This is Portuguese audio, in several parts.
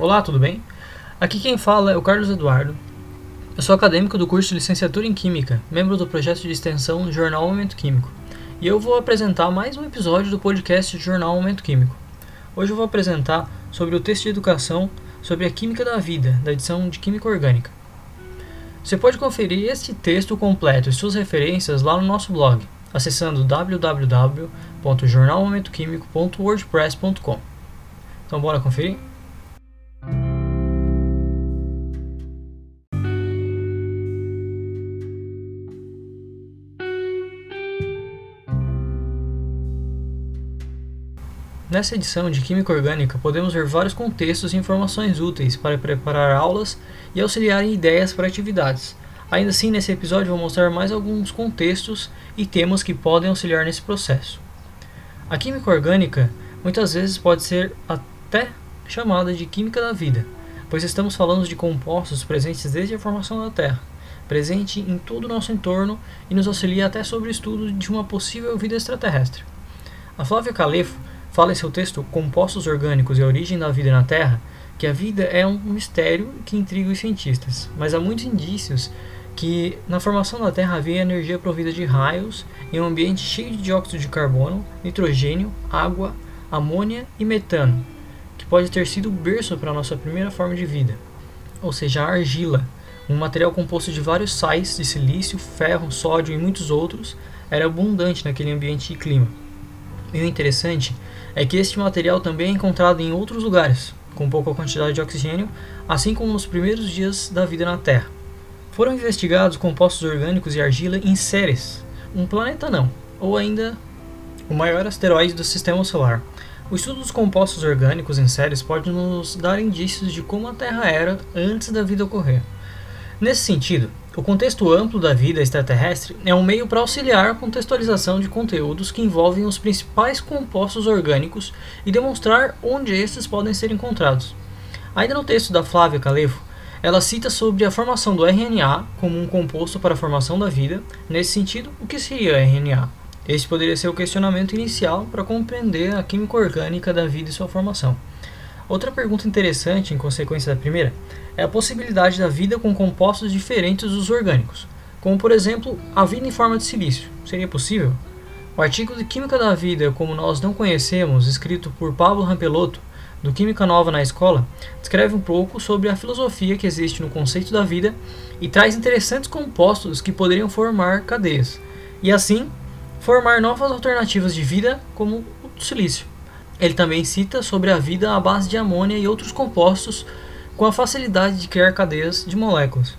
Olá, tudo bem? Aqui quem fala é o Carlos Eduardo. Eu sou acadêmico do curso de Licenciatura em Química, membro do projeto de extensão Jornal Momento Químico, e eu vou apresentar mais um episódio do podcast Jornal Momento Químico. Hoje eu vou apresentar sobre o texto de educação sobre a química da vida, da edição de Química Orgânica. Você pode conferir este texto completo e suas referências lá no nosso blog, acessando www.jornalmomentoquímico.wordpress.com. Então bora conferir? Nessa edição de Química Orgânica, podemos ver vários contextos e informações úteis para preparar aulas e auxiliar em ideias para atividades. Ainda assim, nesse episódio vou mostrar mais alguns contextos e temas que podem auxiliar nesse processo. A química orgânica muitas vezes pode ser até chamada de química da vida, pois estamos falando de compostos presentes desde a formação da Terra, presente em todo o nosso entorno e nos auxilia até sobre o estudo de uma possível vida extraterrestre. A Flávia Calefo fala em seu texto Compostos Orgânicos e a Origem da Vida na Terra que a vida é um mistério que intriga os cientistas, mas há muitos indícios que na formação da Terra havia energia provida de raios em um ambiente cheio de dióxido de carbono, nitrogênio, água, amônia e metano, que pode ter sido o berço para a nossa primeira forma de vida, ou seja, a argila, um material composto de vários sais de silício, ferro, sódio e muitos outros, era abundante naquele ambiente e clima. E o interessante é que este material também é encontrado em outros lugares, com pouca quantidade de oxigênio, assim como nos primeiros dias da vida na Terra. Foram investigados compostos orgânicos e argila em Ceres, um planeta não, ou ainda o maior asteroide do Sistema Solar. O estudo dos compostos orgânicos em Ceres pode nos dar indícios de como a Terra era antes da vida ocorrer. Nesse sentido, o contexto amplo da vida extraterrestre é um meio para auxiliar a contextualização de conteúdos que envolvem os principais compostos orgânicos e demonstrar onde estes podem ser encontrados. Ainda no texto da Flávia Calevo, ela cita sobre a formação do RNA como um composto para a formação da vida. Nesse sentido, o que seria RNA? Este poderia ser o questionamento inicial para compreender a química orgânica da vida e sua formação. Outra pergunta interessante, em consequência da primeira, é a possibilidade da vida com compostos diferentes dos orgânicos, como por exemplo a vida em forma de silício. Seria possível? O artigo de Química da Vida, como nós não conhecemos, escrito por Pablo Rampelotto, do Química Nova na Escola, descreve um pouco sobre a filosofia que existe no conceito da vida e traz interessantes compostos que poderiam formar cadeias, e assim formar novas alternativas de vida, como o silício. Ele também cita sobre a vida à base de amônia e outros compostos com a facilidade de criar cadeias de moléculas.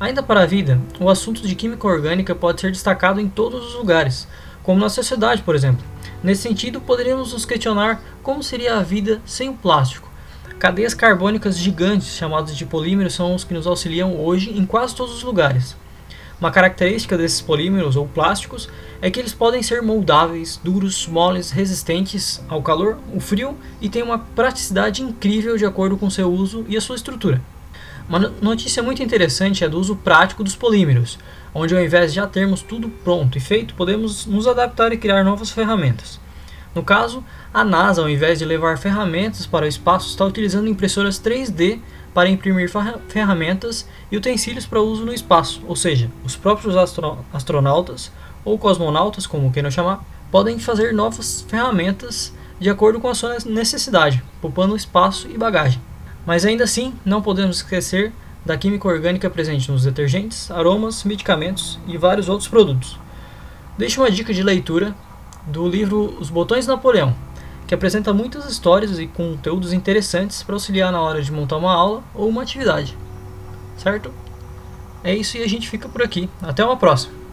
Ainda para a vida, o assunto de química orgânica pode ser destacado em todos os lugares, como na sociedade, por exemplo. Nesse sentido, poderíamos nos questionar como seria a vida sem o plástico. Cadeias carbônicas gigantes, chamadas de polímeros, são os que nos auxiliam hoje em quase todos os lugares. Uma característica desses polímeros ou plásticos é que eles podem ser moldáveis, duros, moles, resistentes ao calor, o frio e têm uma praticidade incrível de acordo com seu uso e a sua estrutura. Uma notícia muito interessante é do uso prático dos polímeros, onde ao invés de já termos tudo pronto e feito, podemos nos adaptar e criar novas ferramentas. No caso, a NASA, ao invés de levar ferramentas para o espaço, está utilizando impressoras 3D para imprimir ferramentas e utensílios para uso no espaço, ou seja, os próprios astro astronautas ou cosmonautas, como queiram chamar, podem fazer novas ferramentas de acordo com a sua necessidade, poupando espaço e bagagem. Mas ainda assim, não podemos esquecer da química orgânica presente nos detergentes, aromas, medicamentos e vários outros produtos. Deixo uma dica de leitura do livro Os Botões de Napoleão, que apresenta muitas histórias e conteúdos interessantes para auxiliar na hora de montar uma aula ou uma atividade. Certo? É isso e a gente fica por aqui. Até uma próxima!